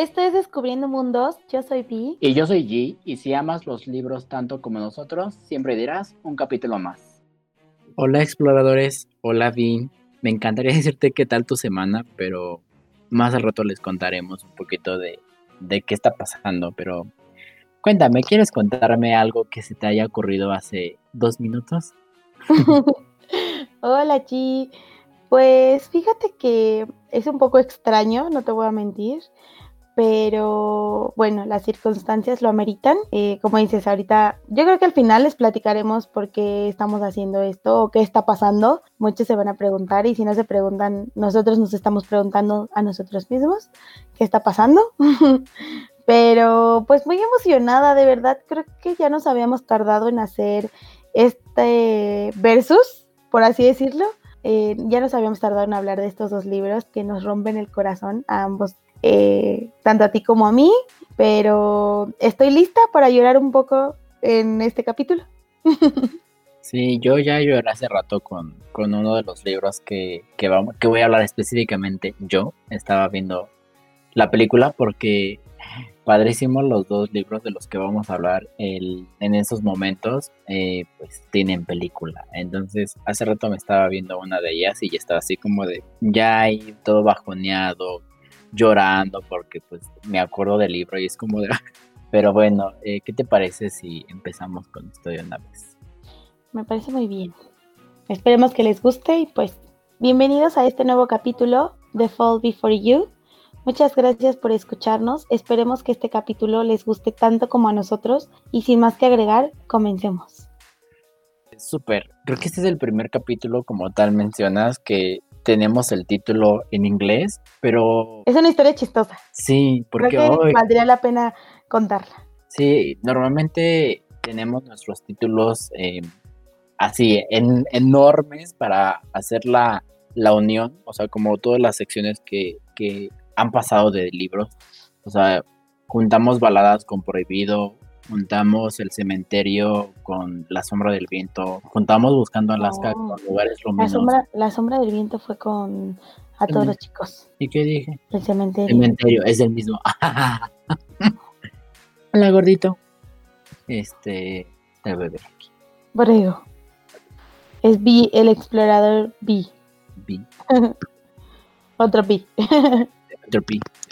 Esto es Descubriendo Mundos, yo soy Vi. Y yo soy G, y si amas los libros tanto como nosotros, siempre dirás un capítulo más. Hola exploradores, hola Vi. Me encantaría decirte qué tal tu semana, pero más al rato les contaremos un poquito de, de qué está pasando, pero cuéntame, ¿quieres contarme algo que se te haya ocurrido hace dos minutos? Hola G, pues fíjate que es un poco extraño, no te voy a mentir, pero bueno, las circunstancias lo ameritan. Eh, como dices ahorita, yo creo que al final les platicaremos por qué estamos haciendo esto o qué está pasando. Muchos se van a preguntar y si no se preguntan, nosotros nos estamos preguntando a nosotros mismos qué está pasando. pero pues muy emocionada, de verdad, creo que ya nos habíamos tardado en hacer este versus, por así decirlo. Eh, ya nos habíamos tardado en hablar de estos dos libros que nos rompen el corazón a ambos, eh, tanto a ti como a mí, pero estoy lista para llorar un poco en este capítulo. Sí, yo ya lloré hace rato con, con uno de los libros que, que, vamos, que voy a hablar específicamente. Yo estaba viendo la película porque padrísimos los dos libros de los que vamos a hablar el, en esos momentos, eh, pues tienen película. Entonces, hace rato me estaba viendo una de ellas y ya estaba así como de, ya ahí todo bajoneado, llorando, porque pues me acuerdo del libro y es como de... Pero bueno, eh, ¿qué te parece si empezamos con esto de una vez? Me parece muy bien. Esperemos que les guste y pues bienvenidos a este nuevo capítulo de Fall Before You Muchas gracias por escucharnos. Esperemos que este capítulo les guste tanto como a nosotros. Y sin más que agregar, comencemos. Súper. Creo que este es el primer capítulo, como tal mencionas, que tenemos el título en inglés, pero... Es una historia chistosa. Sí, porque hoy... valdría la pena contarla. Sí, normalmente tenemos nuestros títulos eh, así, en, enormes para hacer la, la, unión, o sea, como todas las secciones que, que han pasado de libros. O sea, juntamos baladas con Prohibido, juntamos el cementerio con La sombra del viento, juntamos buscando Alaska oh. con lugares luminosos. La sombra, la sombra del viento fue con a todos los chicos. ¿Y qué dije? El cementerio. Cementerio, es el mismo. Hola gordito. Este, el bebé aquí. Borrego. Es B, el explorador B. B. Otro B.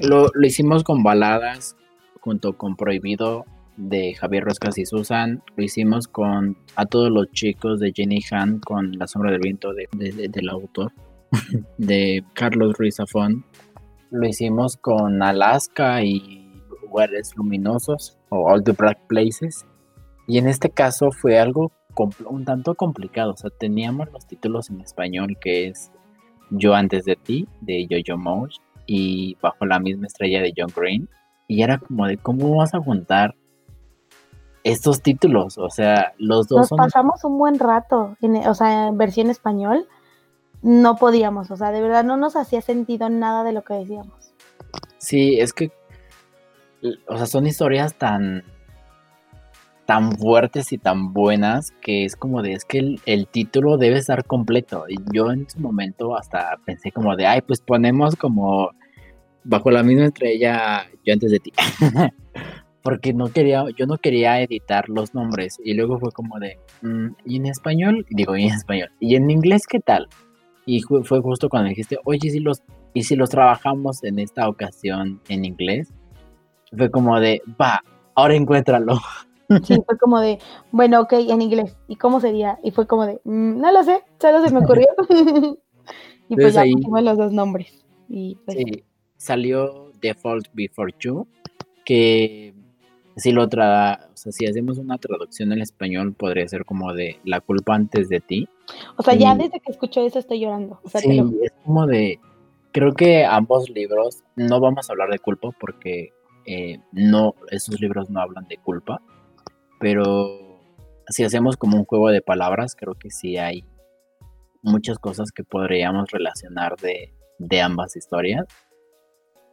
Lo, lo, hicimos con baladas junto con Prohibido de Javier Roscas y Susan. Lo hicimos con A todos los chicos de Jenny Han con La sombra del viento de, del autor de Carlos Ruiz Zafón. Lo hicimos con Alaska y Lugares Luminosos o All the Black Places. Y en este caso fue algo un tanto complicado. O sea, teníamos los títulos en español que es Yo antes de ti de Jojo Mosh y bajo la misma estrella de John Green. Y era como de cómo vas a juntar estos títulos, o sea, los dos. Nos pasamos un buen rato, en, o sea, en versión español, no podíamos, o sea, de verdad no nos hacía sentido nada de lo que decíamos. Sí, es que, o sea, son historias tan, tan fuertes y tan buenas que es como de, es que el, el, título debe estar completo. Y yo en su momento hasta pensé como de, ay, pues ponemos como bajo la misma estrella yo antes de ti. Porque no quería, yo no quería editar los nombres. Y luego fue como de, mm, ¿y en español? Digo, ¿y en español? ¿Y en inglés qué tal? Y fue justo cuando dijiste, oye, si los, ¿y si los trabajamos en esta ocasión en inglés? Fue como de, va, ahora encuéntralo. Sí, fue como de, bueno, ok, en inglés. ¿Y cómo sería? Y fue como de, mm, no lo sé, solo se me ocurrió. y pues ya pusimos los dos nombres. Y pues, sí salió Default Before You, que si lo tra o sea, si hacemos una traducción en español podría ser como de La culpa antes de ti. O sea, ya desde que escucho eso estoy llorando. sí, es como de creo que ambos libros no vamos a hablar de culpa porque eh, no esos libros no hablan de culpa, pero si hacemos como un juego de palabras, creo que sí hay muchas cosas que podríamos relacionar de, de ambas historias.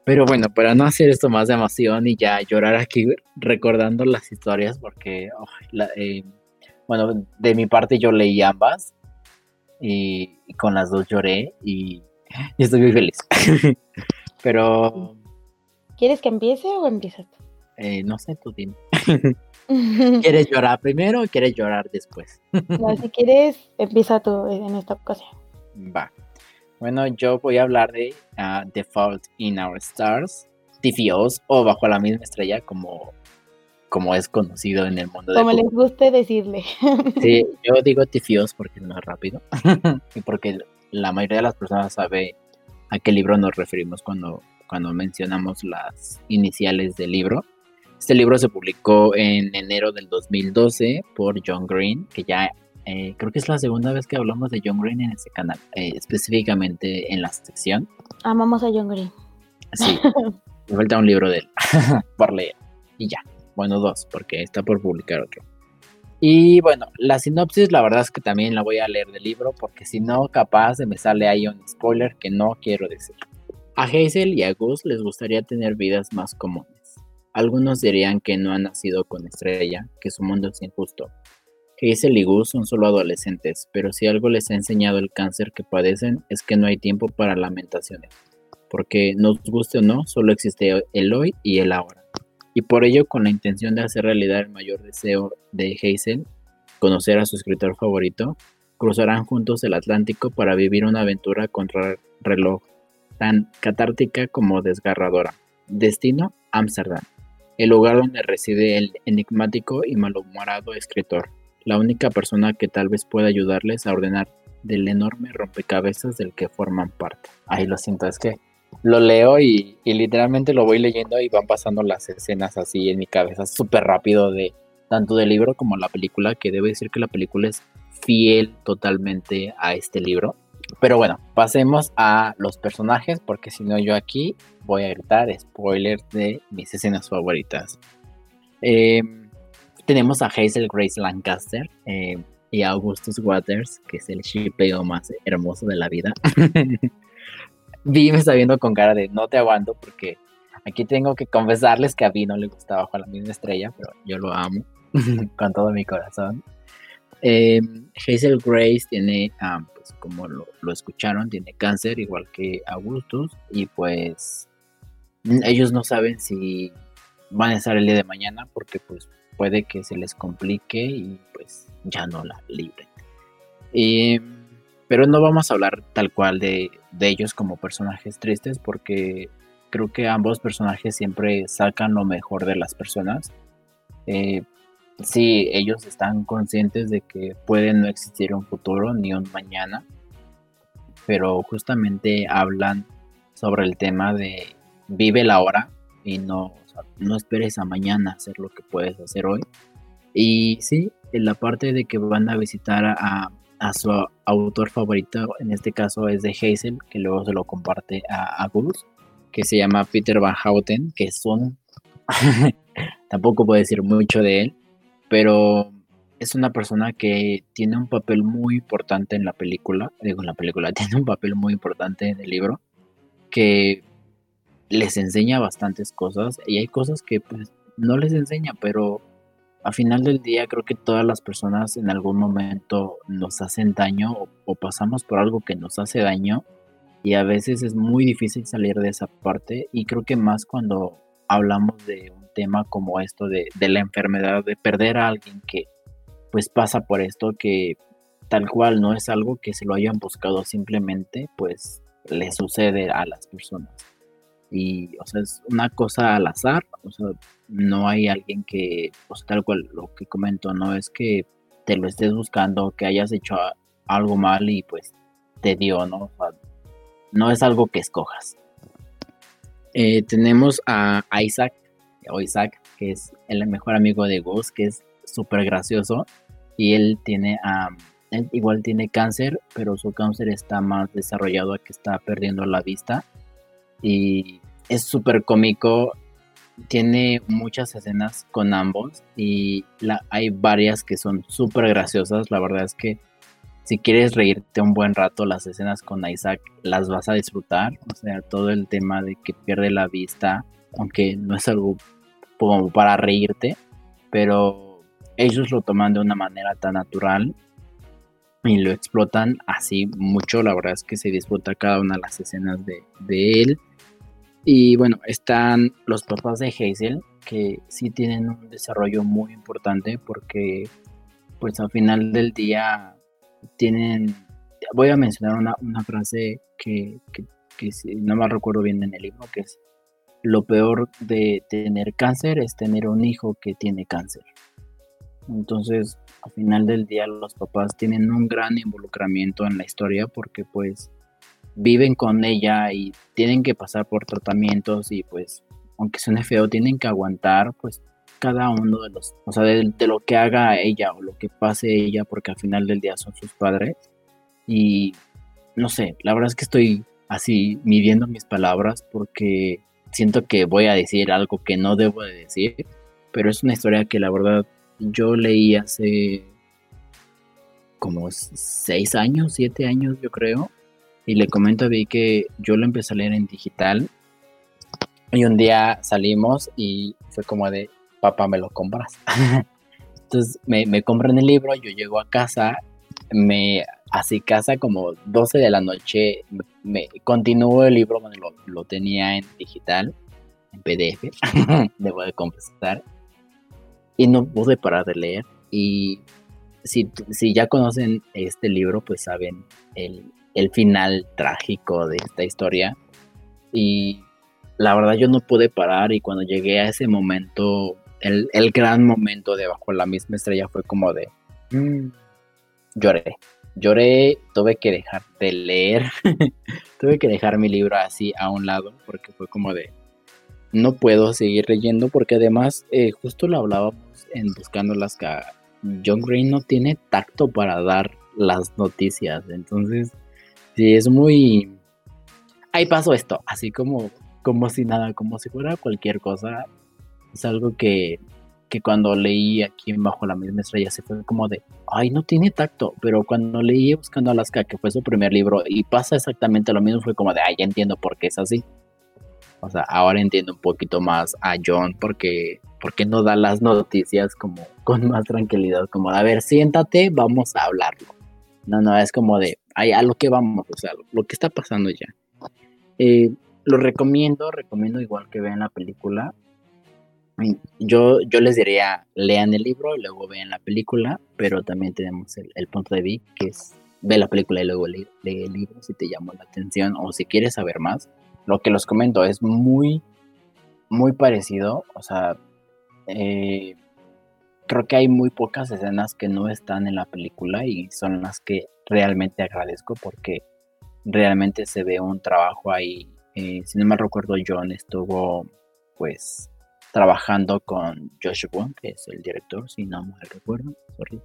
Pero bueno, para no hacer esto más de emoción y ya llorar aquí recordando las historias, porque, eh, bueno, de mi parte yo leí ambas y, con las dos lloré y, estoy muy feliz. Pero ¿Quieres que empiece o empiezas tú? Eh, no sé, tú dime. ¿Quieres llorar primero o quieres llorar después? no, si quieres, empieza tú en esta ocasión. Va. Bueno, yo voy a hablar de uh, The Fault in Our Stars, TFOs o Bajo la misma estrella, como, como es conocido en el mundo Como les guste decirle. sí, yo digo TFOs porque es más rápido y porque la mayoría de las personas sabe a qué libro nos referimos cuando, cuando mencionamos las iniciales del libro. Este libro se publicó en enero del 2012 por John Green, que ya eh, creo que es la segunda vez que hablamos de John Green en este canal, eh, específicamente en la sección. Amamos a John Green. Sí, me falta un libro de él por leer. Y ya, bueno, dos, porque está por publicar otro. Y bueno, la sinopsis la verdad es que también la voy a leer del libro, porque si no, capaz se me sale ahí un spoiler que no quiero decir. A Hazel y a Gus les gustaría tener vidas más comunes. Algunos dirían que no han nacido con estrella, que su mundo es injusto, Hazel y Gus son solo adolescentes, pero si algo les ha enseñado el cáncer que padecen es que no hay tiempo para lamentaciones, porque nos guste o no, solo existe el hoy y el ahora. Y por ello, con la intención de hacer realidad el mayor deseo de Hazel, conocer a su escritor favorito, cruzarán juntos el Atlántico para vivir una aventura contra el reloj, tan catártica como desgarradora. Destino, Ámsterdam, el lugar donde reside el enigmático y malhumorado escritor la única persona que tal vez pueda ayudarles a ordenar del enorme rompecabezas del que forman parte. Ay, lo siento, es que lo leo y, literalmente lo voy leyendo y van pasando las escenas así en mi cabeza súper rápido de tanto del libro como la película, que debe decir que la película es fiel totalmente a este libro. Pero bueno, pasemos a los personajes, porque si no yo aquí voy a gritar spoilers de mis escenas favoritas. Eh, tenemos a Hazel Grace Lancaster eh, y a Augustus Waters, que es el shipeo más hermoso de la vida. Vi me está viendo con cara de no te aguanto porque aquí tengo que confesarles que a Vi no le gustaba bajo la misma estrella, pero yo lo amo con todo mi corazón. Eh, Hazel Grace tiene, ah, pues como lo, lo, escucharon, tiene cáncer igual que Augustus y pues ellos no saben si van a estar el día de mañana porque pues puede que se les complique y pues ya no la libren. pero no vamos a hablar tal cual de, ellos como personajes tristes porque creo que ambos personajes siempre sacan lo mejor de las personas. Eh, sí, ellos están conscientes de que puede no existir un futuro ni un mañana, pero justamente hablan sobre el tema de vive la hora y no no esperes a mañana hacer lo que puedes hacer hoy. Y sí, en la parte de que van a visitar a, su autor favorito, en este caso es de Hazel, que luego se lo comparte a, a Gus, que se llama Peter Van Houten, que son, tampoco puedo decir mucho de él, pero es una persona que tiene un papel muy importante en la película, digo en la película, tiene un papel muy importante en el libro, que les enseña bastantes cosas y hay cosas que pues no les enseña, pero a final del día creo que todas las personas en algún momento nos hacen daño o, pasamos por algo que nos hace daño y a veces es muy difícil salir de esa parte y creo que más cuando hablamos de un tema como esto de, de la enfermedad, de perder a alguien que pues pasa por esto que tal cual no es algo que se lo hayan buscado simplemente pues le sucede a las personas y, o sea, es una cosa al azar, o sea, no hay alguien que, pues tal cual lo que comento, no es que te lo estés buscando, que hayas hecho algo mal y pues te dio, ¿no? O sea, no es algo que escojas. Eh, tenemos a Isaac, o Isaac, que es el mejor amigo de Gus, que es súper gracioso y él tiene, él igual tiene cáncer, pero su cáncer está más desarrollado a que está perdiendo la vista y es súper cómico. Tiene muchas escenas con ambos y hay varias que son súper graciosas. La verdad es que si quieres reírte un buen rato, las escenas con Isaac las vas a disfrutar. O sea, todo el tema de que pierde la vista, aunque no es algo como para reírte, pero ellos lo toman de una manera tan natural y lo explotan así mucho. La verdad es que se disfruta cada una de las escenas de él. Y bueno, están los papás de Hazel, que sí tienen un desarrollo muy importante porque pues al final del día tienen, voy a mencionar una, una frase que, que, no me recuerdo bien en el libro, que es lo peor de tener cáncer es tener un hijo que tiene cáncer. Entonces, al final del día los papás tienen un gran involucramiento en la historia porque pues viven con ella y tienen que pasar por tratamientos y pues aunque suene feo tienen que aguantar pues cada uno de los, o sea, de, lo que haga ella o lo que pase ella porque al final del día son sus padres. Y no sé, la verdad es que estoy así midiendo mis palabras porque siento que voy a decir algo que no debo de decir, pero es una historia que la verdad yo leí hace como seis años, siete años yo creo, y le comento a Vi que yo lo empecé a leer en digital y un día salimos y fue como de, papá, ¿me lo compras? Entonces me, me compran el libro, yo llego a casa, me así casa como 12 de la noche, me, continúo el libro lo, lo tenía en digital, en PDF, debo de confesar, y no pude parar de leer. Y si, si ya conocen este libro, pues saben el, el final trágico de esta historia. Y la verdad yo no pude parar y cuando llegué a ese momento, el, el gran momento de Bajo la misma estrella fue como de... Mm, lloré. Lloré, tuve que dejar de leer, tuve que dejar mi libro así a un lado porque fue como de... No puedo seguir leyendo porque además eh, justo lo hablábamos en Buscando las que John Green no tiene tacto para dar las noticias. Entonces, Sí, es muy... Ahí pasó esto, así como, como si nada, como si fuera cualquier cosa. Es algo que, que cuando leí aquí Bajo la misma estrella se fue como de, ay, no tiene tacto, pero cuando leí Buscando Alaska, que fue su primer libro, y pasa exactamente lo mismo, fue como de, ay, ya entiendo por qué es así. O sea, ahora entiendo un poquito más a John porque, porque no da las noticias como con más tranquilidad, como, a ver, siéntate, vamos a hablarlo. No, no, es como de, a lo que vamos, o sea, lo, que está pasando ya. Eh, lo recomiendo, recomiendo igual que vean la película. Yo, yo les diría, lean el libro y luego vean la película, pero también tenemos el, punto de vista que es ve la película y luego lee, el libro si te llamó la atención o si quieres saber más. Lo que los comento es muy, muy parecido, o sea, eh, creo que hay muy pocas escenas que no están en la película y son las que realmente agradezco porque realmente se ve un trabajo ahí. Eh, si no me recuerdo, John estuvo pues trabajando con Josh Boone, que es el director, si no me recuerdo, sorry,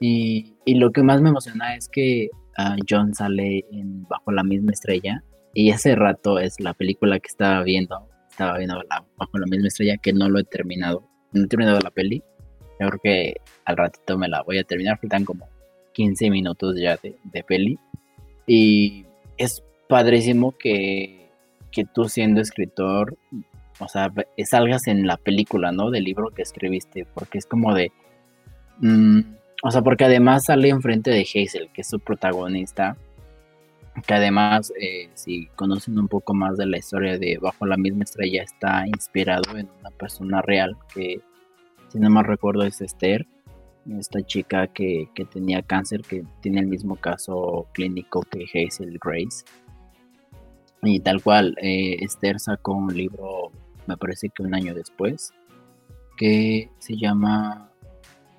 Y, y, lo que más me emociona es que ah, John sale Bajo la misma estrella y hace rato es la película que estaba viendo, estaba viendo Bajo la misma estrella que no lo he terminado, no he terminado la peli, yo creo que al ratito me la voy a terminar, faltan como 15 minutos ya de, peli. Y es padrísimo que, que tú siendo escritor, o sea, salgas en la película, ¿no? Del libro que escribiste, porque es como de... Mm, o sea, porque además sale enfrente de Hazel, que es su protagonista, que además, eh, si conocen un poco más de la historia de Bajo la misma estrella, está inspirado en una persona real que si no me recuerdo es Esther, esta chica que, tenía cáncer, que tiene el mismo caso clínico que Hazel Grace. Y tal cual, eh, Esther sacó un libro, me parece que un año después, que se llama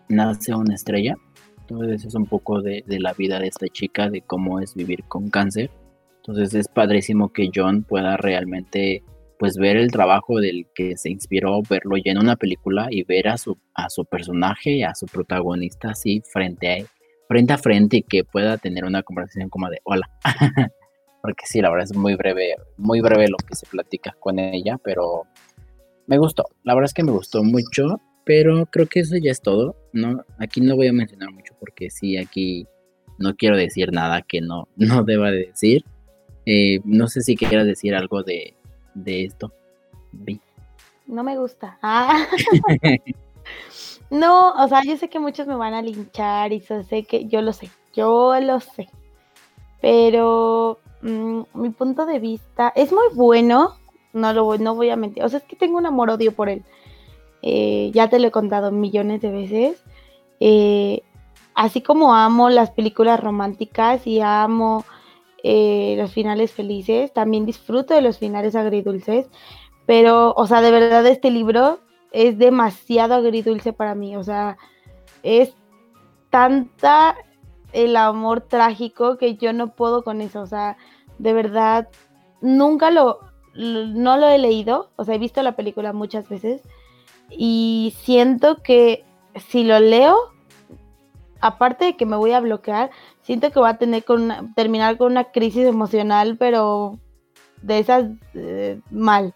Nace una estrella. Entonces es un poco de, de, la vida de esta chica, de cómo es vivir con cáncer. Entonces es padrísimo que John pueda realmente pues ver el trabajo del que se inspiró, verlo ya en una película y ver a su, a su personaje, a su protagonista así frente a, frente a frente y que pueda tener una conversación como de hola. Porque sí, la verdad es muy breve, muy breve lo que se platica con ella, pero me gustó. La verdad es que me gustó mucho, pero creo que eso ya es todo. No, aquí no voy a mencionar mucho porque sí, aquí no quiero decir nada que no, no deba de decir. Eh, no sé si quieras decir algo de, de esto? No me gusta. Ah. no, o sea, yo sé que muchos me van a linchar y sé que yo lo sé, yo lo sé. Pero mm, mi punto de vista es muy bueno, no lo voy, no voy a mentir. O sea, es que tengo un amor-odio por él. Eh, ya te lo he contado millones de veces. Eh, así como amo las películas románticas y amo eh, los finales felices, también disfruto de los finales agridulces. Pero, o sea, de verdad este libro es demasiado agridulce para mí. O sea, es tanta el amor trágico que yo no puedo con eso. O sea, de verdad, nunca lo, no lo he leído. O sea, he visto la película muchas veces. Y siento que si lo leo, aparte de que me voy a bloquear, siento que voy a tener con terminar con una crisis emocional, pero de esas eh, mal.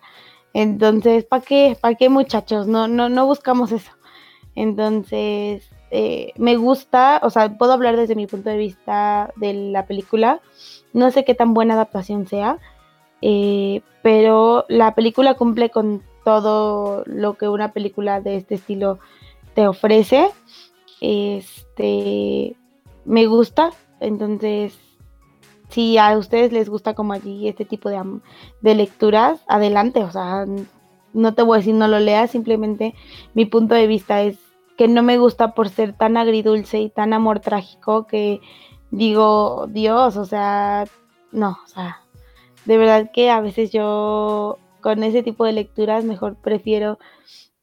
Entonces, ¿para qué? ¿Para qué muchachos? No, no, no buscamos eso. Entonces, eh, me gusta, o sea, puedo hablar desde mi punto de vista de la película. No sé qué tan buena adaptación sea, eh, pero la película cumple con todo lo que una película de este estilo te ofrece. Este, me gusta, entonces, si a ustedes les gusta como allí este tipo de, de lecturas, adelante, o sea, no te voy a decir no lo leas, simplemente mi punto de vista es que no me gusta por ser tan agridulce y tan amor trágico que digo, Dios, o sea, no, o sea, de verdad que a veces yo con ese tipo de lecturas mejor prefiero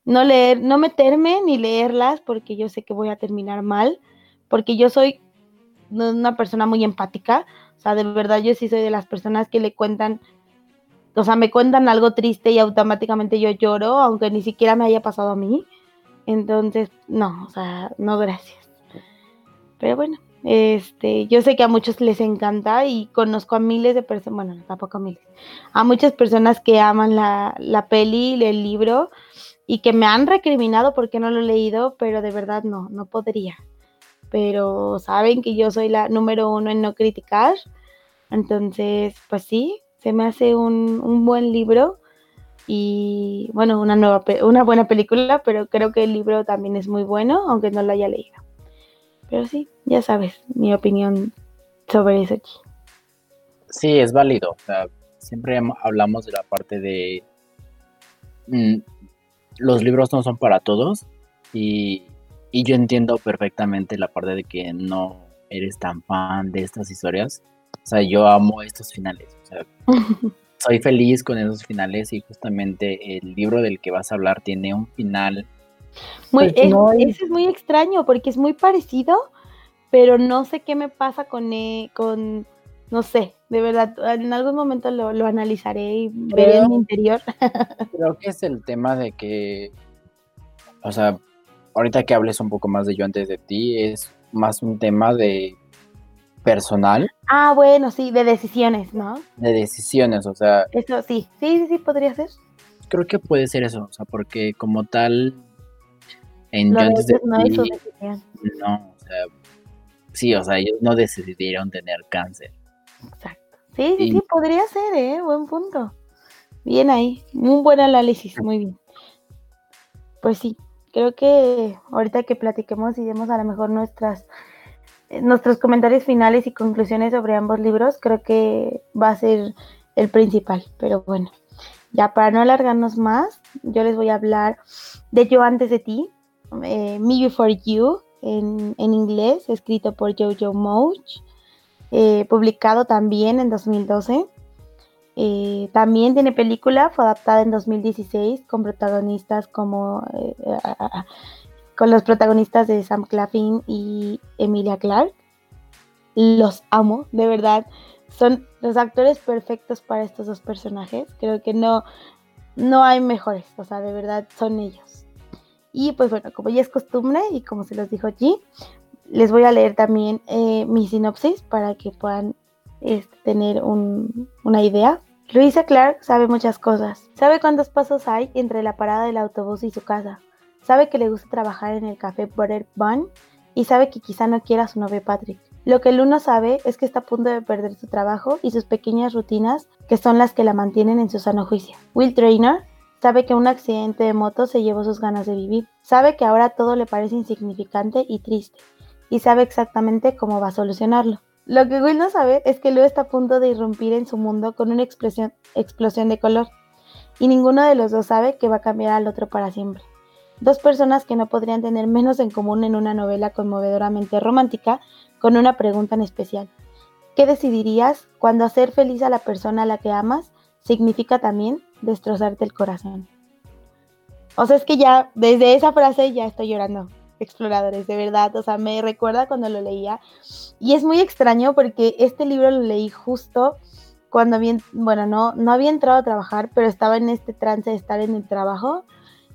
no leer, no meterme ni leerlas porque yo sé que voy a terminar mal, porque yo soy una persona muy empática, o sea, de verdad yo sí soy de las personas que le cuentan, o sea, me cuentan algo triste y automáticamente yo lloro, aunque ni siquiera me haya pasado a mí. Entonces, no, o sea, no gracias. Pero bueno, este, yo sé que a muchos les encanta y conozco a miles de personas, bueno, tampoco a miles, a muchas personas que aman la, la peli, el libro y que me han recriminado porque no lo he leído, pero de verdad no, no podría. Pero saben que yo soy la número uno en no criticar, entonces, pues sí, se me hace un, un buen libro y bueno, una, nueva, una buena película, pero creo que el libro también es muy bueno, aunque no lo haya leído. Pero sí, ya sabes mi opinión sobre eso. Sí, es válido. Siempre hablamos de la parte de mm, los libros no son para todos y, y, yo entiendo perfectamente la parte de que no eres tan fan de estas historias. O sea, yo amo estos finales. O sea, soy feliz con esos finales y justamente el libro del que vas a hablar tiene un final. Muy, pues, es, es muy extraño porque es muy parecido, pero no sé qué me pasa con, e, con no sé, de verdad, en algún momento lo, lo analizaré y veré en mi interior. creo que es el tema de que, o sea, ahorita que hables un poco más de yo antes de ti, es más un tema de personal. Ah, bueno, sí, de decisiones, ¿no? De decisiones, o sea. Eso sí, sí, sí, sí, podría ser. Creo que puede ser eso, o sea, porque como tal, en yo antes de no, ti, no, o sea, sí, o sea, ellos no decidieron tener cáncer. Exacto. Sí, sí, sí, podría ser, ¿eh? Buen punto. Bien ahí, un buen análisis, muy bien. Pues sí, creo que ahorita que platiquemos y demos a lo mejor nuestras eh, nuestros comentarios finales y conclusiones sobre ambos libros, creo que va a ser el principal. Pero bueno, ya para no alargarnos más, yo les voy a hablar de Yo antes de ti, eh, Me Before You, en, inglés, escrito por Jojo Moch, eh, publicado también en 2012. También tiene película, fue adaptada en 2016 con protagonistas como con los protagonistas de Sam Claflin y Emilia Clarke. Los amo, de verdad. Son los actores perfectos para estos dos personajes. Creo que no, no hay mejores, o sea, de verdad son ellos. Y pues bueno, como ya es costumbre y como se los dijo allí, les voy a leer también eh, mi sinopsis para que puedan este, tener una idea. Luisa Clark sabe muchas cosas. Sabe cuántos pasos hay entre la parada del autobús y su casa sabe que le gusta trabajar en el café Butter Bun y sabe que quizá no quiera a su novio Patrick. Lo que Luna sabe es que está a punto de perder su trabajo y sus pequeñas rutinas que son las que la mantienen en su sano juicio. Will Trainer sabe que un accidente de moto se llevó sus ganas de vivir. Sabe que ahora todo le parece insignificante y triste y sabe exactamente cómo va a solucionarlo. Lo que Will no sabe es que Lou está a punto de irrumpir en su mundo con una explosión, explosión de color y ninguno de los dos sabe que va a cambiar al otro para siempre. Dos personas que no podrían tener menos en común en una novela conmovedoramente romántica con una pregunta en especial. ¿Qué decidirías cuando hacer feliz a la persona a la que amas significa también destrozarte el corazón? O sea, es que ya desde esa frase ya estoy llorando, exploradores, de verdad. O sea, me recuerda cuando lo leía. Y es muy extraño porque este libro lo leí justo cuando había, bueno, no, no había entrado a trabajar, pero estaba en este trance de estar en el trabajo.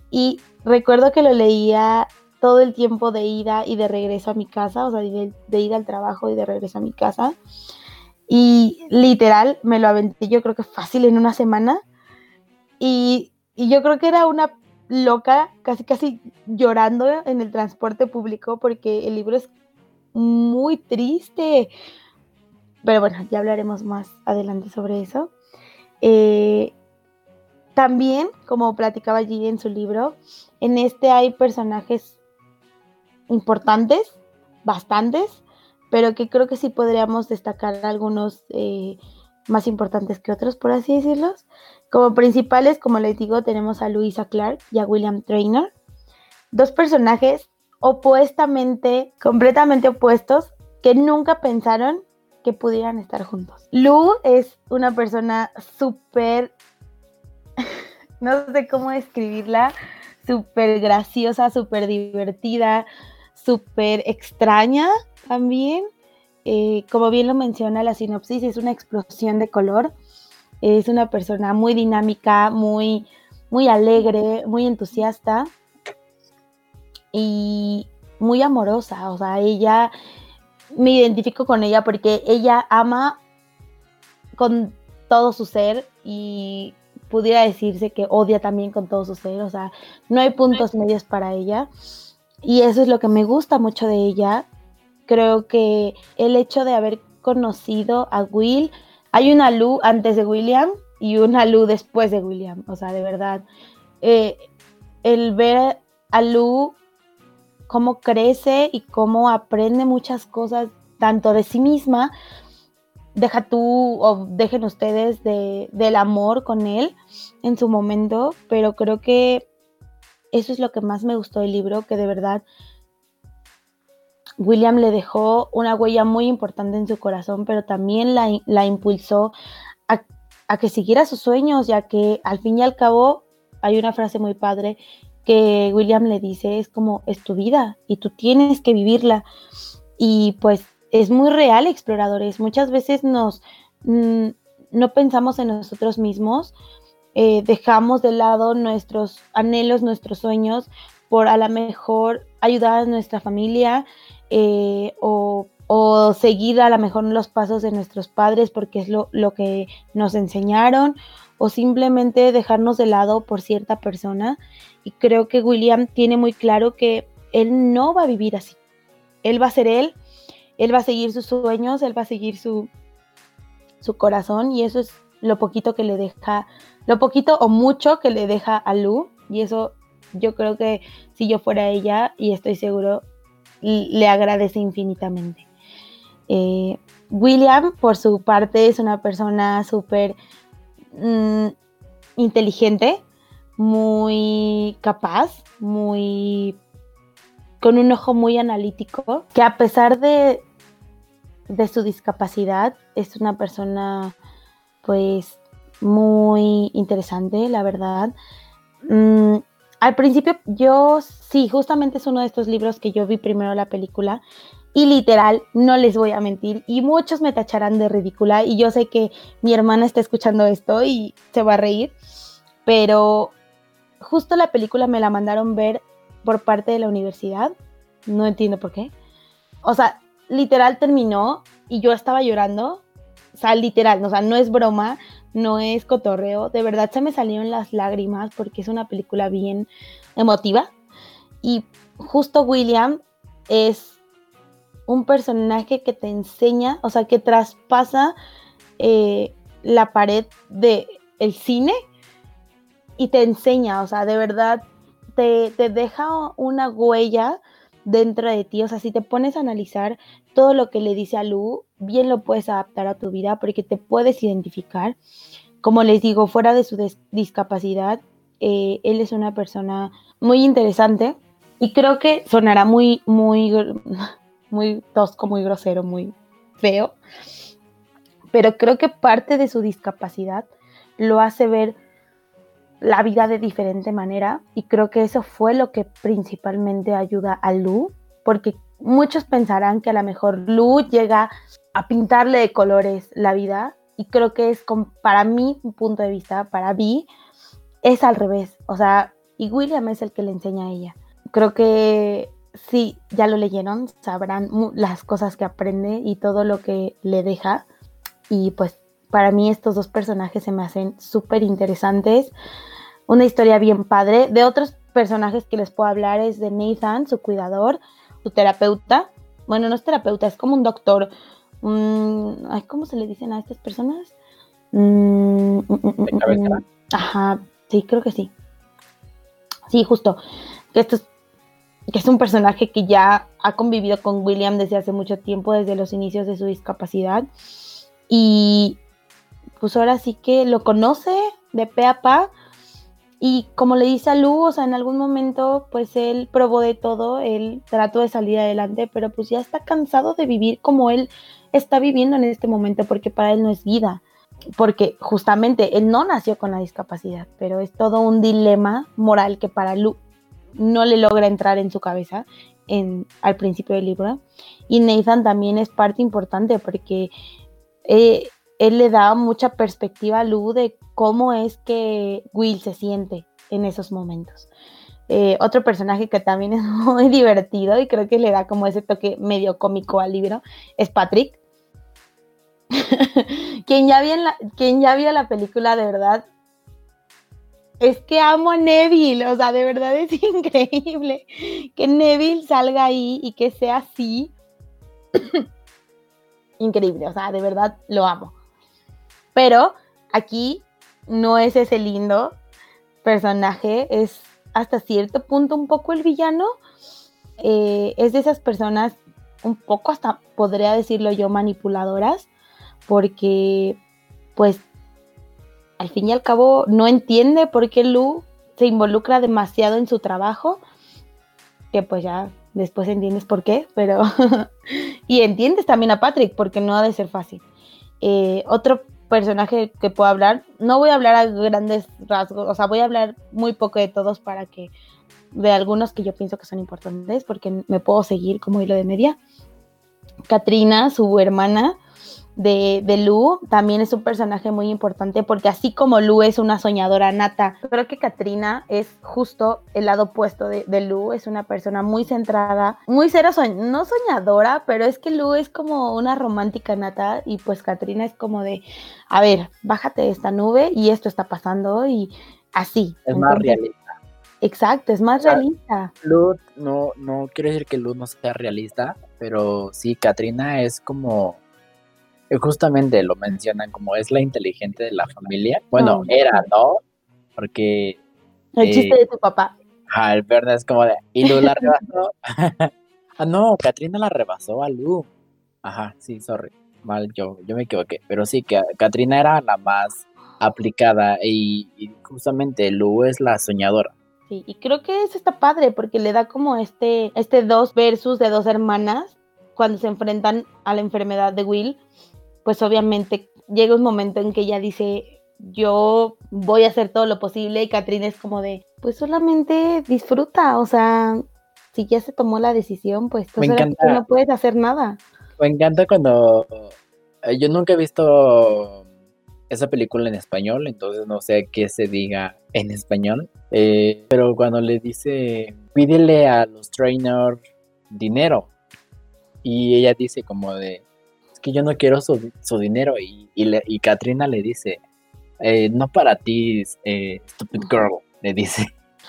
Y recuerdo que lo leía todo el tiempo de ida y de regreso a mi casa, o sea, de, de ida al trabajo y de regreso a mi casa. Y literal, me lo aventé yo creo que fácil en una semana. Y, y yo creo que era una loca, casi casi llorando en el transporte público porque el libro es muy triste. Pero bueno, ya hablaremos más adelante sobre eso. Eh, también, como platicaba allí en su libro, en este hay personajes importantes, bastantes, pero que creo que sí podríamos destacar algunos eh, más importantes que otros, por así decirlos. Como principales, como les digo, tenemos a Louisa Clark y a William Trainer, dos personajes opuestamente, completamente opuestos, que nunca pensaron que pudieran estar juntos. Lou es una persona súper, no sé cómo describirla, súper graciosa, súper divertida, súper extraña también. Eh, como bien lo menciona la sinopsis, es una explosión de color. Es una persona muy dinámica, muy, muy alegre, muy entusiasta y muy amorosa. O sea, ella, me identifico con ella porque ella ama con todo su ser y pudiera decirse que odia también con todo su ser. O sea, no hay puntos medios para ella. Y eso es lo que me gusta mucho de ella. Creo que el hecho de haber conocido a Will, hay una Lu antes de William y una Lu después de William, o sea, de verdad. Eh, el ver a Lu cómo crece y cómo aprende muchas cosas, tanto de sí misma, deja tú o dejen ustedes de, del amor con él en su momento, pero creo que eso es lo que más me gustó del libro, que de verdad William le dejó una huella muy importante en su corazón, pero también la, impulsó a, a, que siguiera sus sueños, ya que al fin y al cabo hay una frase muy padre que William le dice, es como, es tu vida y tú tienes que vivirla. Y pues es muy real, exploradores. Muchas veces nos, mm, no pensamos en nosotros mismos, eh, dejamos de lado nuestros anhelos, nuestros sueños, por a lo mejor ayudar a nuestra familia eh, o, seguir a lo mejor los pasos de nuestros padres porque es lo, lo, que nos enseñaron o simplemente dejarnos de lado por cierta persona. Y creo que William tiene muy claro que él no va a vivir así. Él va a ser él, él va a seguir sus sueños, él va a seguir su, su corazón y eso es lo poquito que le deja, lo poquito o mucho que le deja a Lu. Y eso yo creo que si yo fuera ella, y estoy seguro, le agradece infinitamente. Eh, William, por su parte, es una persona súper mm, inteligente, muy capaz, muy con un ojo muy analítico, que a pesar de, de su discapacidad, es una persona pues muy interesante, la verdad. Mm, al principio yo sí, justamente es uno de estos libros que yo vi primero la película y literal, no les voy a mentir, y muchos me tacharán de ridícula y yo sé que mi hermana está escuchando esto y se va a reír, pero justo la película me la mandaron ver por parte de la universidad, no entiendo por qué. O sea, literal terminó y yo estaba llorando o sea, literal, o sea, no es broma, no es cotorreo, de verdad se me salieron las lágrimas porque es una película bien emotiva. Y justo William es un personaje que te enseña, o sea, que traspasa eh, la pared del el cine y te enseña, o sea, de verdad te, te deja una huella dentro de ti. O sea, si te pones a analizar todo lo que le dice a Lu, bien lo puedes adaptar a tu vida porque te puedes identificar. como les digo, fuera de su discapacidad, eh, él es una persona muy interesante y creo que sonará muy, muy, muy tosco, muy grosero, muy feo, pero creo que parte de su discapacidad lo hace ver la vida de diferente manera y creo que eso fue lo que principalmente ayuda a Lu, porque muchos pensarán que a lo mejor Lu llega a pintarle de colores la vida y creo que es para mí, un punto de vista, para mí, es al revés, o sea, y William es el que le enseña a ella. Creo que sí, ya lo leyeron, sabrán las cosas que aprende y todo lo que le deja. Y pues para mí estos dos personajes se me hacen súper interesantes. Una historia bien padre. De otros personajes que les puedo hablar es de Nathan, su cuidador, su terapeuta. Bueno, no es terapeuta, es como un doctor. ¿Cómo se le dicen a estas personas? Mm, mm, mm, ajá, sí, creo que sí. Sí, justo. Esto es que es un personaje que ya ha convivido con William desde hace mucho tiempo, desde los inicios de su discapacidad. Y pues ahora sí que lo conoce de pe a pa. Y como le dice a Lu, o sea, en algún momento, pues él probó de todo, él trató de salir adelante, pero pues ya está cansado de vivir como él está viviendo en este momento, porque para él no es vida. Porque justamente él no nació con la discapacidad, pero es todo un dilema moral que para Lu no le logra entrar en su cabeza en, al principio del libro. Y Nathan también es parte importante porque eh, él le da mucha perspectiva a Lu de cómo es que Will se siente en esos momentos. Eh, otro personaje que también es muy divertido y creo que le da como ese toque medio cómico al libro es Patrick. quien, ya vio la, quien ya vio la película de verdad es que amo a Neville, o sea, de verdad es increíble que Neville salga ahí y que sea así. increíble, o sea, de verdad lo amo. Pero aquí no es ese lindo personaje, es hasta cierto punto un poco el villano. Eh, es de esas personas un poco hasta podría decirlo yo manipuladoras, porque pues al fin y al cabo no entiende por qué Lu se involucra demasiado en su trabajo, que pues ya después entiendes por qué, pero... y entiendes también a Patrick, porque no ha de ser fácil. Eh, otro personaje que puedo hablar, no voy a hablar a grandes rasgos, o sea, voy a hablar muy poco de todos para que de algunos que yo pienso que son importantes, porque me puedo seguir como hilo de media. Katrina, su hermana, de, de, Lu también es un personaje muy importante porque así como Lu es una soñadora nata, creo que Katrina es justo el lado opuesto de, de Lu, es una persona muy centrada, muy cero, no soñadora, pero es que Lu es como una romántica nata y pues Katrina es como de, a ver, bájate de esta nube y esto está pasando y así. Es más realista. Exacto, es más realista. Lu, no, no quiero decir que Lu no sea realista, pero sí, Katrina es como justamente lo mencionan como es la inteligente de la familia. Bueno, era, ¿no? Porque... El chiste de tu papá. Ah, el es como de... Y Lu la rebasó. ah, no, Katrina la rebasó a Lu. Ajá, sí, sorry. Mal, yo, yo me equivoqué. Pero sí, que Katrina era la más aplicada y, y justamente Lu es la soñadora. Sí, y creo que eso está padre porque le da como este, este dos versus de dos hermanas cuando se enfrentan a la enfermedad de Will pues obviamente llega un momento en que ella dice, yo voy a hacer todo lo posible y Katrina es como de, pues solamente disfruta, o sea, si ya se tomó la decisión, pues tú no puedes hacer nada. Me encanta cuando eh, yo nunca he visto esa película en español, entonces no sé qué se diga en español, eh, pero cuando le dice, pídele a los trainers dinero, y ella dice como de, que yo no quiero su, dinero. Y, y, Katrina le dice, eh, no para ti, eh, stupid girl, le dice.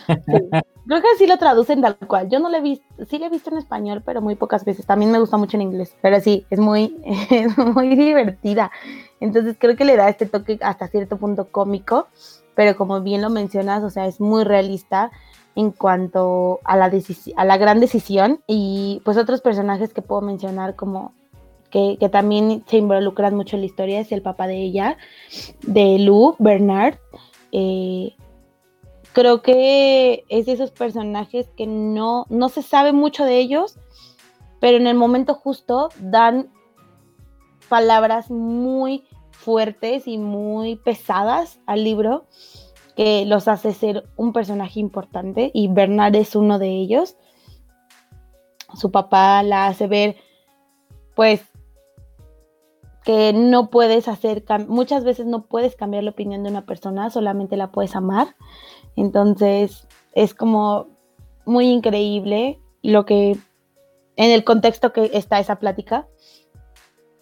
Creo que así lo traducen tal cual. Yo no le he visto, sí le he visto en español, pero muy pocas veces. También me gusta mucho en inglés, pero sí, es muy, muy divertida. Entonces creo que le da este toque hasta cierto punto cómico, pero como bien lo mencionas, o sea, es muy realista en cuanto a la, a la gran decisión. Y pues otros personajes que puedo mencionar como que, también se involucran mucho en la historia, es el papá de ella, de Lou, Bernard. Eh, creo que es de esos personajes que no, no se sabe mucho de ellos, pero en el momento justo dan palabras muy fuertes y muy pesadas al libro que los hace ser un personaje importante y Bernard es uno de ellos. Su papá la hace ver pues que no puedes hacer, muchas veces no puedes cambiar la opinión de una persona, solamente la puedes amar. Entonces es como muy increíble lo que, en el contexto que está esa plática.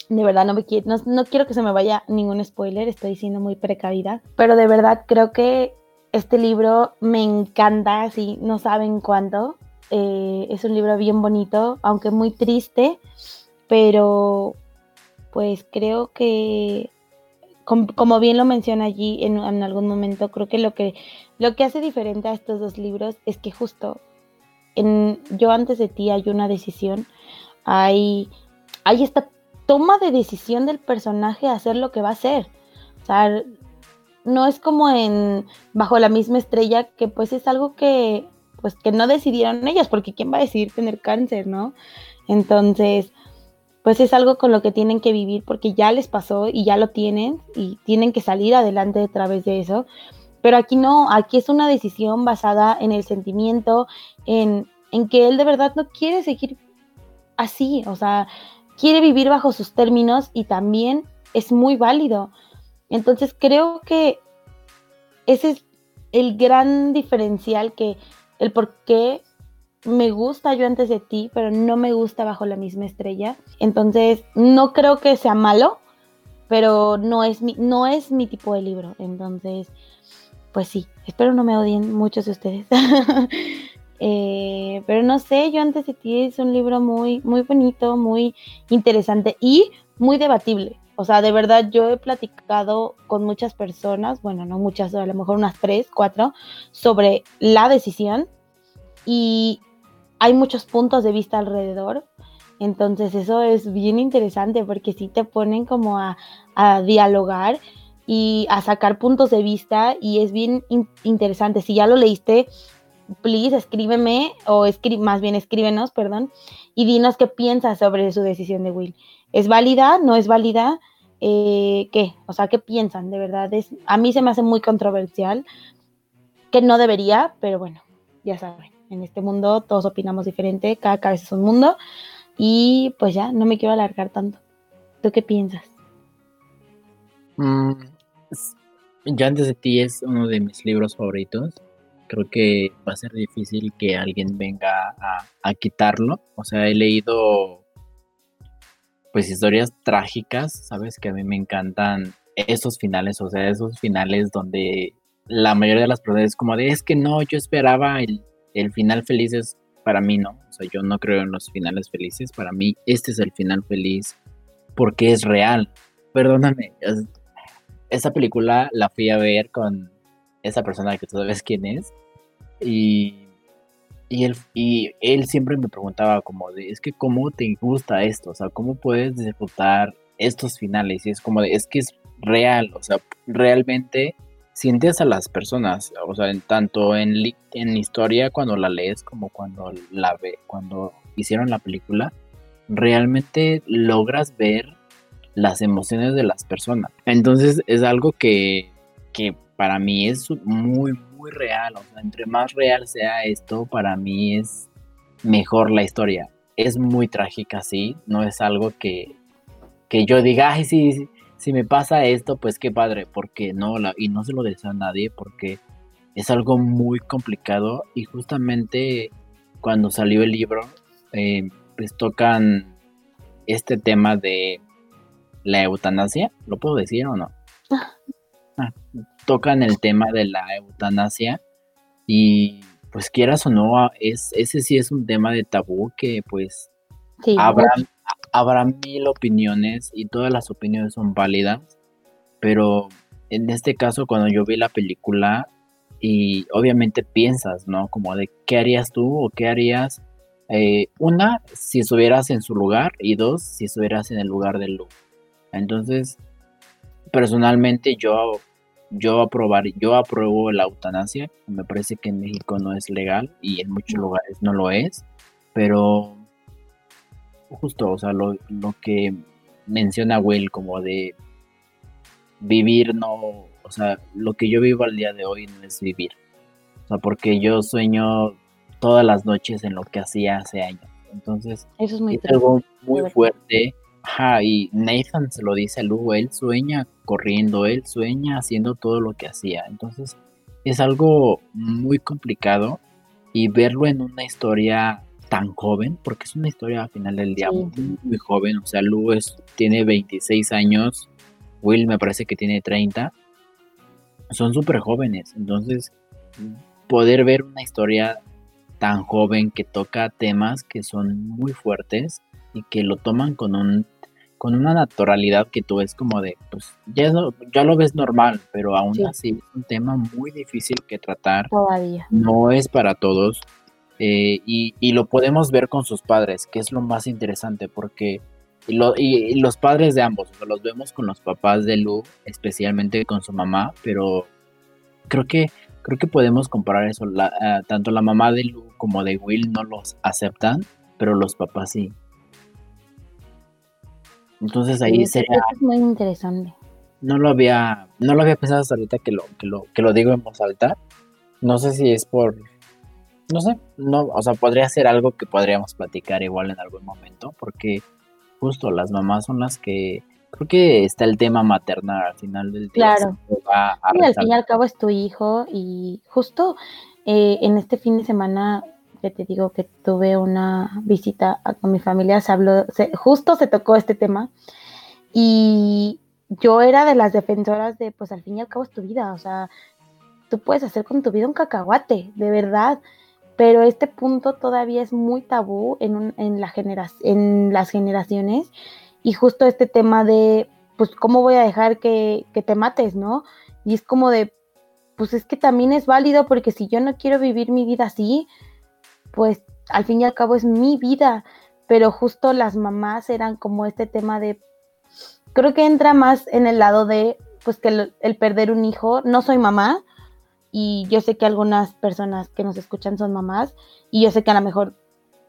De verdad no, me quiero, no, quiero que se me vaya ningún spoiler, estoy siendo muy precavida, pero de verdad creo que este libro me encanta, así no saben cuánto. Eh, es un libro bien bonito, aunque muy triste, pero pues creo que, como, bien lo menciona allí en, algún momento, creo que lo, que lo que hace diferente a estos dos libros es que justo en Yo antes de ti hay una decisión, hay, hay esta toma de decisión del personaje a hacer lo que va a hacer. O sea, no es como en Bajo la misma estrella, que pues es algo que pues que no decidieron ellos, porque quién va a decidir tener cáncer, ¿no? Entonces, pues es algo con lo que tienen que vivir porque ya les pasó y ya lo tienen y tienen que salir adelante a través de eso. Pero aquí no, aquí es una decisión basada en el sentimiento, en, en que él de verdad no quiere seguir así, o sea, quiere vivir bajo sus términos y también es muy válido. Entonces creo que ese es el gran diferencial que el por qué me gusta yo antes de ti, pero no me gusta bajo la misma estrella. Entonces, no creo que sea malo, pero no es mi, no es mi tipo de libro. Entonces, pues sí, espero no me odien muchos de ustedes. Eh, pero no sé, yo antes de ti es un libro muy, muy bonito, muy interesante y muy debatible. O sea, de verdad yo he platicado con muchas personas, bueno, no muchas, a lo mejor unas tres, cuatro, sobre la decisión y hay muchos puntos de vista alrededor. Entonces eso es bien interesante porque sí te ponen como a, dialogar y a sacar puntos de vista y es bien interesante. Si ya lo leíste, please escríbeme o más bien escríbenos, perdón, y dinos qué piensas sobre su decisión de Will. ¿Es válida? ¿No es válida? Eh, ¿Qué? O sea, ¿qué piensan? De verdad, es, a mí se me hace muy controversial, que no debería, pero bueno, ya saben en este mundo todos opinamos diferente, cada cabeza es un mundo y pues ya, no me quiero alargar tanto. ¿Tú qué piensas? Mm, ya antes de ti es uno de mis libros favoritos. Creo que va a ser difícil que alguien venga a, quitarlo. O sea, he leído pues historias trágicas, ¿sabes? Que a mí me encantan esos finales, o sea, esos finales donde la mayoría de las personas es como de, es que no, yo esperaba el el final feliz es para mí no. O sea, yo no creo en los finales felices. Para mí, este es el final feliz porque es real. Perdóname. esa película la fui a ver con esa persona que tú sabes quién es. Y, y, él, y él siempre me preguntaba como de, es que cómo te gusta esto, o sea, cómo puedes disfrutar estos finales. Y es como de, es que es real, o sea, realmente sientes a las personas, o sea, en, tanto en, en historia cuando la lees como cuando la ve, cuando hicieron la película, realmente logras ver las emociones de las personas. Entonces es algo que, que para mí es muy, muy real. O sea, entre más real sea esto, para mí es mejor la historia. Es muy trágica, sí. No es algo que, que yo diga, ay, sí, sí si me pasa esto, pues qué padre, porque no, la, y no se lo deseo a nadie, porque es algo muy complicado y justamente cuando salió el libro, eh, pues tocan este tema de la eutanasia, ¿lo puedo decir o no? Ah, tocan el tema de la eutanasia y pues quieras o no, es, ese sí es un tema de tabú que pues habrá, habrá mil opiniones y todas las opiniones son válidas, pero en este caso cuando yo vi la película y obviamente piensas, ¿no? Como de qué harías tú o qué harías Eh, una, si estuvieras en su lugar y dos, si estuvieras en el lugar de Lu. Entonces, personalmente yo, yo, aprobar, yo apruebo la eutanasia. Me parece que en México no es legal y en muchos lugares no lo es. Pero justo, o sea, lo, lo que menciona Will como de vivir no, o sea, lo que yo vivo al día de hoy no es vivir. O sea, porque yo sueño todas las noches en lo que hacía hace años. Entonces, Eso es, muy es algo muy fuerte. Ajá, y Nathan se lo dice a Lugo, él sueña corriendo, él sueña haciendo todo lo que hacía. Entonces, es algo muy complicado y verlo en una historia tan joven, porque es una historia al final del día muy, joven, o sea, Lu tiene 26 años, Will me parece que tiene 30, son súper jóvenes, entonces poder ver una historia tan joven que toca temas que son muy fuertes y que lo toman con un con una naturalidad que tú ves como de, pues ya, ya lo ves normal, pero aún así es un tema muy difícil que tratar. Todavía. No es para todos. Eh, y, lo podemos ver con sus padres, que es lo más interesante, porque y, los padres de ambos, los vemos con los papás de Lu, especialmente con su mamá, pero creo que creo que podemos comparar eso. Eh, tanto la mamá de Lu como de Will no los aceptan, pero los papás sí. Entonces ahí sería. Es muy interesante. No lo había, no lo había pensado hasta ahorita que lo, que lo, que lo digo en voz alta. No sé si es por no sé, no, o sea, podría ser algo que podríamos platicar igual en algún momento, porque justo las mamás son las que creo que está el tema maternal al final del día. Claro. al fin y al cabo es tu hijo y justo eh, en este fin de semana que te digo que tuve una visita con mi familia, se habló, justo se tocó este tema y yo era de las defensoras de, pues al fin y al cabo es tu vida, o sea, tú puedes hacer con tu vida un cacahuate, de verdad pero este punto todavía es muy tabú en, en, la en las generaciones y justo este tema de, pues, ¿cómo voy a dejar que, que te mates, no? Y es como de, pues es que también es válido porque si yo no quiero vivir mi vida así, pues al fin y al cabo es mi vida, pero justo las mamás eran como este tema de, creo que entra más en el lado de, pues que el perder un hijo, no soy mamá, y yo sé que algunas personas que nos escuchan son mamás y yo sé que a lo mejor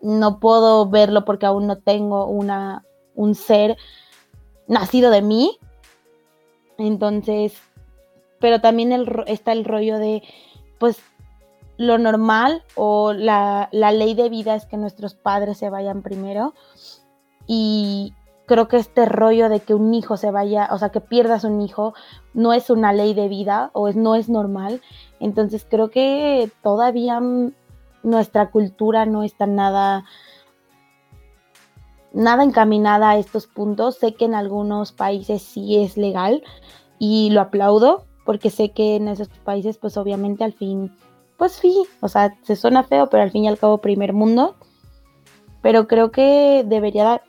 no puedo verlo porque aún no tengo una, un ser nacido de mí. Entonces, pero también está el rollo de, pues, lo normal o la, la ley de vida es que nuestros padres se vayan primero. Y, creo que este rollo de que un hijo se vaya, o sea, que pierdas un hijo, no es una ley de vida o es, no es normal. Entonces creo que todavía nuestra cultura no está nada, nada encaminada a estos puntos. Sé que en algunos países sí es legal y lo aplaudo porque sé que en esos países pues obviamente al fin, pues sí, o sea, se suena feo, pero al fin y al cabo primer mundo. Pero creo que debería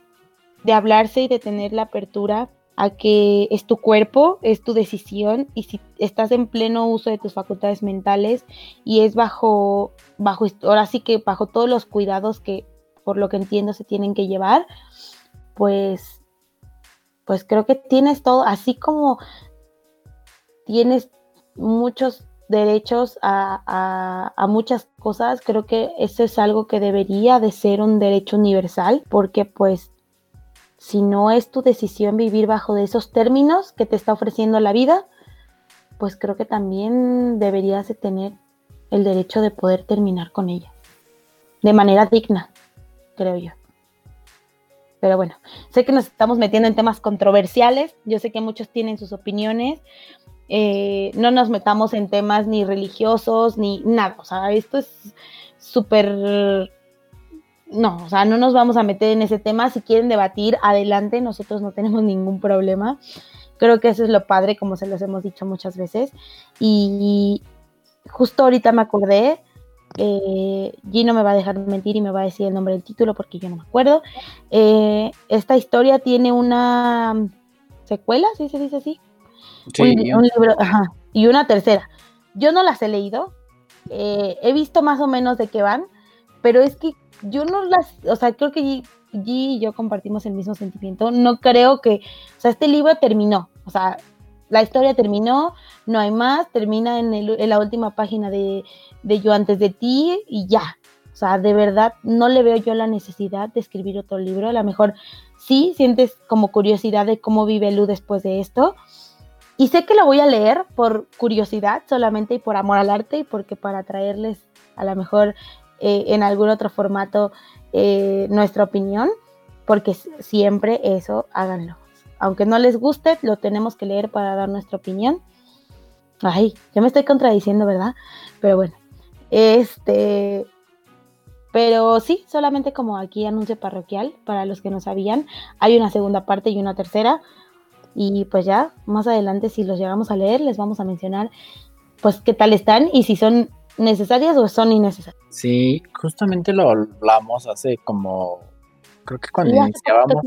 de hablarse y de tener la apertura a que es tu cuerpo, es tu decisión y si estás en pleno uso de tus facultades mentales y es bajo, bajo, ahora sí que bajo todos los cuidados que por lo que entiendo se tienen que llevar, pues, pues creo que tienes todo, así como tienes muchos derechos a, a, muchas cosas, creo que eso es algo que debería de ser un derecho universal, porque pues si no es tu decisión vivir bajo de esos términos que te está ofreciendo la vida, pues creo que también deberías de tener el derecho de poder terminar con ella. De manera digna, creo yo. Pero bueno, sé que nos estamos metiendo en temas controversiales, yo sé que muchos tienen sus opiniones, eh, no nos metamos en temas ni religiosos ni nada, o sea, esto es súper no, o sea, no nos vamos a meter en ese tema. Si quieren debatir, adelante, nosotros no tenemos ningún problema. Creo que eso es lo padre, como se los hemos dicho muchas veces. Y justo ahorita me acordé, eh, Gino me va a dejar mentir y me va a decir el nombre del título porque yo no me acuerdo. Eh, esta historia tiene una secuela, ¿sí se dice así? Sí, un, libro, ajá, y una tercera. Yo no las he leído, eh, he visto más o menos de qué van, pero es que yo no las, o sea, creo que G, y yo compartimos el mismo sentimiento. No creo que, o sea, este libro terminó, o sea, la historia terminó, no hay más, termina en, en la última página de, de Yo antes de ti y ya. O sea, de verdad no le veo yo la necesidad de escribir otro libro. A lo mejor sí sientes como curiosidad de cómo vive Lu después de esto. Y sé que lo voy a leer por curiosidad solamente y por amor al arte y porque para traerles a lo mejor eh, en algún otro formato eh, nuestra opinión, porque siempre eso háganlo. Aunque no les guste, lo tenemos que leer para dar nuestra opinión. Ay, ya me estoy contradiciendo, ¿verdad? Pero bueno, este, pero sí, solamente como aquí anuncio parroquial, para los que no sabían, hay una segunda parte y una tercera. Y pues ya, más adelante, si los llegamos a leer, les vamos a mencionar pues qué tal están y si son necesarias o son innecesarias. Sí, justamente lo hablamos hace como, creo que cuando iniciábamos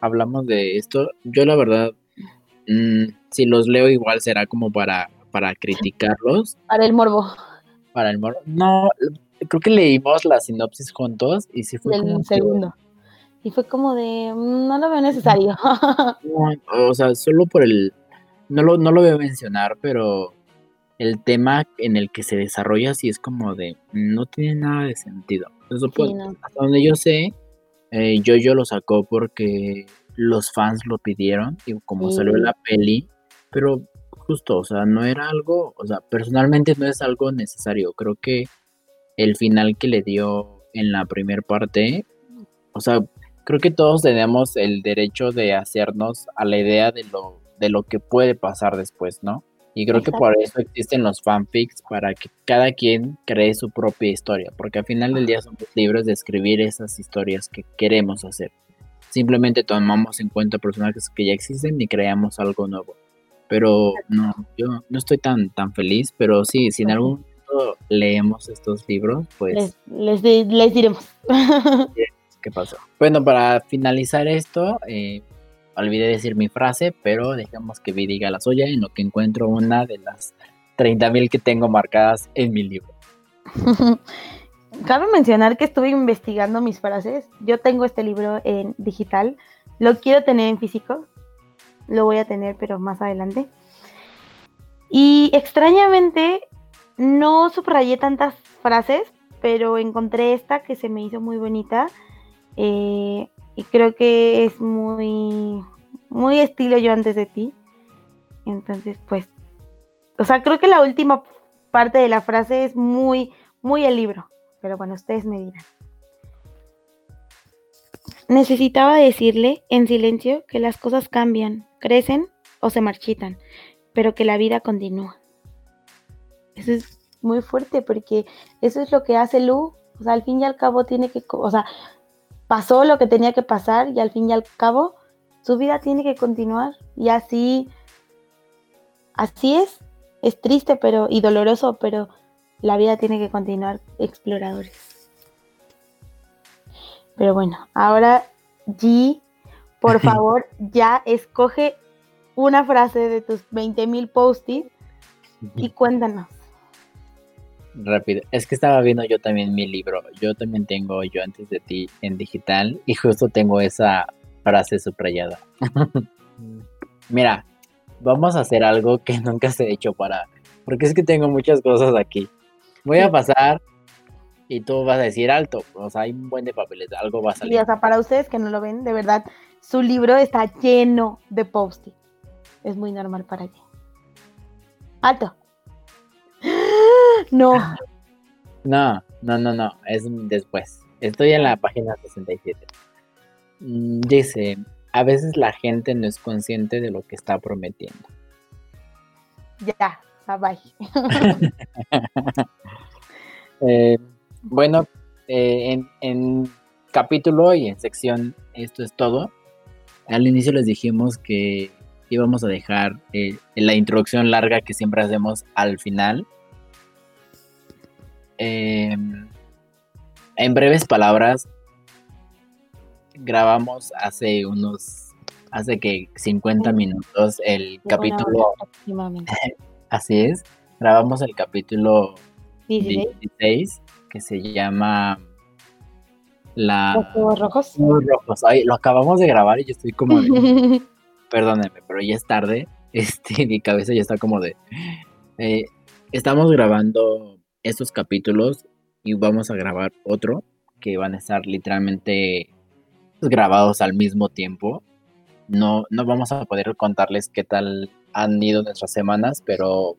hablamos. de esto. Yo la verdad, mm, si los leo igual será como para, para criticarlos. Para el morbo. Para el morbo. No, creo que leímos la sinopsis juntos y sí fue como segundo. Y fue como de, mm, no lo veo necesario. o sea, solo por el, no lo, no lo veo mencionar, pero el tema en el que se desarrolla sí es como de, no tiene nada de sentido. Eso Hasta donde yo sé, eh, yo yo lo sacó porque los fans lo pidieron y como salió la peli, pero justo, o sea, no era algo, o sea, personalmente no es algo necesario. Creo que el final que le dio en la primera parte, o sea, creo que todos tenemos el derecho de hacernos a la idea de lo, de lo que puede pasar después, ¿no? Y creo que por eso existen los fanfics, para que cada quien cree su propia historia, porque al final del día somos libres de escribir esas historias que queremos hacer. Simplemente tomamos en cuenta personajes que ya existen y creamos algo nuevo. Pero no, yo no estoy tan, tan feliz, pero sí, si en algún momento leemos estos libros, pues... Les, les, diremos. ¿Qué pasó? Bueno, para finalizar esto, eh, olvidé decir mi frase, pero dejamos que vi diga la suya en lo que encuentro una de las 30.000 que tengo marcadas en mi libro. Cabe mencionar que estuve investigando mis frases. Yo tengo este libro en digital. Lo quiero tener en físico. Lo voy a tener, pero más adelante. Y extrañamente no subrayé tantas frases, pero encontré esta que se me hizo muy bonita. Eh, y creo que es muy, muy estilo yo antes de ti. Entonces, pues, o sea, creo que la última parte de la frase es muy, muy el libro. Pero bueno, ustedes me dirán. Necesitaba decirle en silencio que las cosas cambian, crecen o se marchitan, pero que la vida continúa. Eso es muy fuerte porque eso es lo que hace Lu. O sea, al fin y al cabo tiene que, o sea, pasó lo que tenía que pasar y al fin y al cabo su vida tiene que continuar. Y así así es. Es triste pero y doloroso pero la vida tiene que continuar exploradores. Pero bueno ahora G por favor ya escoge una frase de tus 20.000 post-its y cuéntanos rápido. Es que estaba viendo yo también mi libro. Yo también tengo Yo antes de ti en digital y justo tengo esa frase subrayada. Mira, vamos a hacer algo que nunca se ha hecho para... Porque es que tengo muchas cosas aquí. Voy a pasar y tú vas a decir alto. O sea, hay un buen de papeles, algo va a salir. Y sea, para ustedes que no lo ven, de verdad, su libro está lleno de post-it. Es muy normal para ella. Alto. No. No, no, no, no, es después. Estoy en la página 67. Mm, dice, a veces la gente no es consciente de lo que está prometiendo. Ya, bye. eh, bueno, eh, en, en, capítulo y en sección esto es todo. Al inicio les dijimos que íbamos a dejar eh, la introducción larga que siempre hacemos al final Em, en breves palabras, grabamos hace unos, hace que 50 minutos el capítulo. así es, grabamos el capítulo 16. que se llama la... Los rojos. Huevos rojos. Ay, lo acabamos de grabar y yo estoy como de... Perdónenme, pero ya es tarde. Este, mi cabeza ya está como de... eh, estamos grabando estos capítulos y vamos a grabar otro que van a estar literalmente grabados al mismo tiempo. No, no vamos a poder contarles qué tal han ido nuestras semanas, pero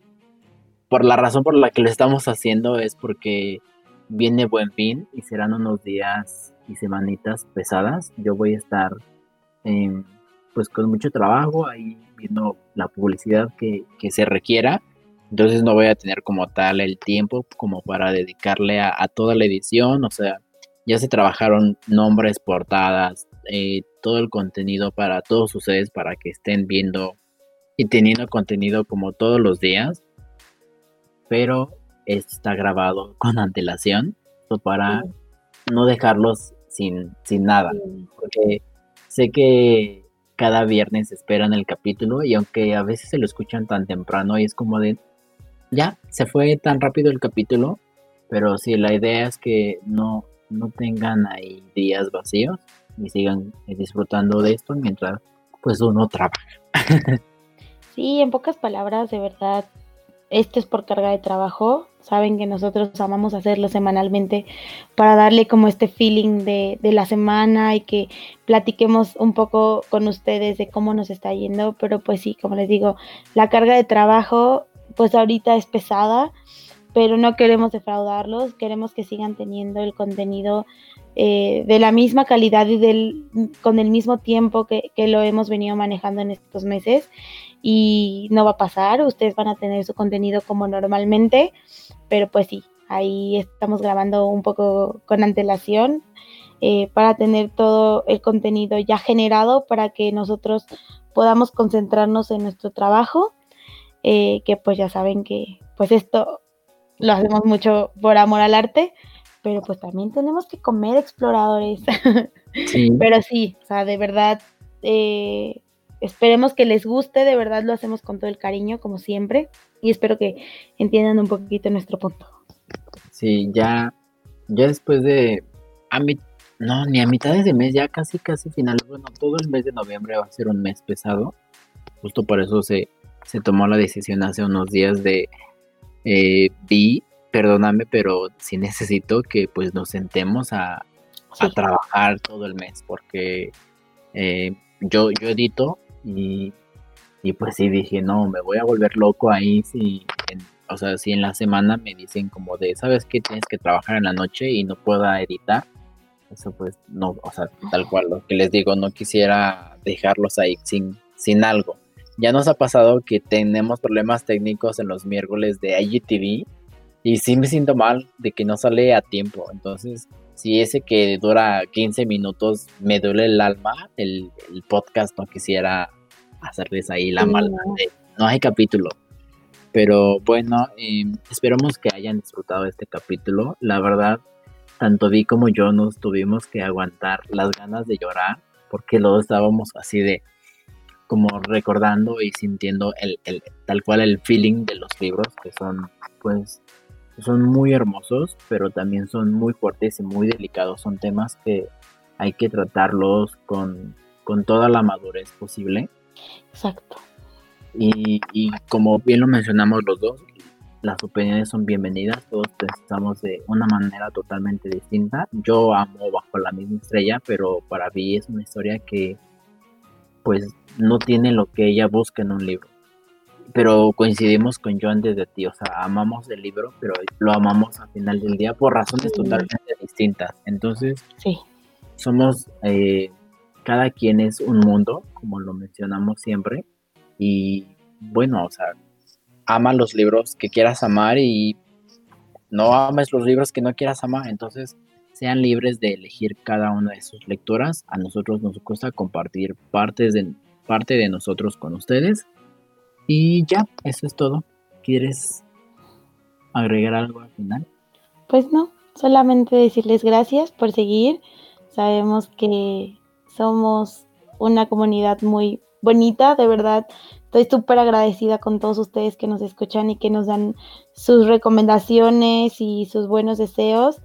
por la razón por la que lo estamos haciendo es porque viene buen fin y serán unos días y semanitas pesadas. Yo voy a estar em, pues con mucho trabajo ahí viendo la publicidad que, que se requiera. Entonces no voy a tener como tal el tiempo como para dedicarle a, a toda la edición. O sea, ya se trabajaron nombres, portadas, eh, todo el contenido para todos ustedes para que estén viendo y teniendo contenido como todos los días. Pero esto está grabado con antelación para Sí. no dejarlos sin, sin nada. Sí. Porque sé que cada viernes esperan el capítulo y aunque a veces se lo escuchan tan temprano y es como de, ya, se fue tan rápido el capítulo, pero sí, la idea es que no, no tengan ahí días vacíos y sigan disfrutando de esto mientras pues uno trabaja. Sí, en pocas palabras, de verdad, esto es por carga de trabajo. Saben que nosotros amamos hacerlo semanalmente para darle como este feeling de, de la semana y que platiquemos un poco con ustedes de cómo nos está yendo. Pero pues sí, como les digo, la carga de trabajo pues ahorita es pesada, pero no queremos defraudarlos, queremos que sigan teniendo el contenido eh, de la misma calidad y del, con el mismo tiempo que, que lo hemos venido manejando en estos meses. Y no va a pasar, ustedes van a tener su contenido como normalmente, pero pues sí, ahí estamos grabando un poco con antelación eh, para tener todo el contenido ya generado para que nosotros podamos concentrarnos en nuestro trabajo, eh, que pues ya saben que pues esto lo hacemos mucho por amor al arte, pero pues también tenemos que comer exploradores. Sí, Pero sí, o sea, de verdad, eh, esperemos que les guste, de verdad lo hacemos con todo el cariño, como siempre, y espero que entiendan un poquito nuestro punto. sí, ya, ya después de, a mi, no, ni a mitades de mes, ya casi, casi final, bueno, todo el mes de noviembre va a ser un mes pesado, justo por eso se, se tomó la decisión hace unos días de, eh, vi, perdóname, pero sí necesito que pues nos sentemos a, a trabajar todo el mes porque eh, yo, yo edito y, y pues sí dije, no, me voy a volver loco ahí si, en- o sea, si en la semana me dicen como de, ¿sabes qué? Tienes que trabajar en la noche y no pueda editar. Eso pues no, o sea, tal cual, lo que les digo, no quisiera dejarlos ahí sin, sin algo. Ya nos ha pasado que tenemos problemas técnicos en los miércoles de IGTV y sí me siento mal de que no sale a tiempo. Entonces, si ese que dura 15 minutos me duele el alma, el, el podcast no quisiera hacerles ahí la maldad de no hay capítulo. Pero bueno, eh, esperamos que hayan disfrutado este capítulo. La verdad, tanto Vi como yo nos tuvimos que aguantar las ganas de llorar porque luego estábamos así de como recordando y sintiendo el, el- tal cual el feeling de los libros que son pues son muy hermosos pero también son muy fuertes y muy delicados son temas que hay que tratarlos con, con toda la madurez posible exacto. y, y como bien lo mencionamos los dos, las opiniones son bienvenidas, todos pensamos de una manera totalmente distinta. Yo amo Bajo la misma estrella, pero para mí es una historia que pues no tiene lo que ella busca en un libro. Pero coincidimos con Joan desde ti, o sea, amamos el libro, pero lo amamos al final del día por razones Sí. totalmente distintas. Entonces, Sí, somos, eh, cada quien es un mundo, como lo mencionamos siempre, y bueno, o sea, ama los libros que quieras amar y no ames los libros que no quieras amar, entonces sean libres de elegir cada una de sus lecturas. A nosotros nos gusta compartir partes de, parte de nosotros con ustedes. Y ya, eso es todo. ¿Quieres agregar algo al final? pues no, solamente decirles gracias por seguir. Sabemos que somos una comunidad muy bonita, de verdad. estoy súper agradecida con todos ustedes que nos escuchan y que nos dan sus recomendaciones y sus buenos deseos.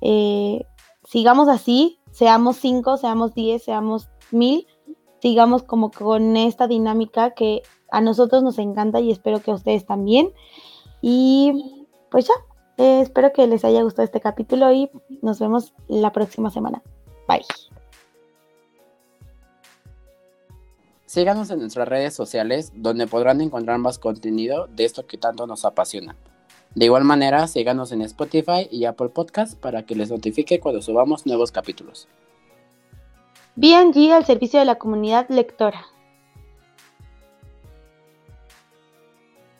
Eh, sigamos así, seamos cinco, seamos diez, seamos mil, sigamos como con esta dinámica que a nosotros nos encanta y espero que a ustedes también. Y pues ya, eh, espero que les haya gustado este capítulo y nos vemos la próxima semana. Bye. Síganos en nuestras redes sociales donde podrán encontrar más contenido de esto que tanto nos apasiona. De igual manera, síganos en Spotify y Apple Podcast para que les notifique cuando subamos nuevos capítulos. BNG al servicio de la comunidad lectora.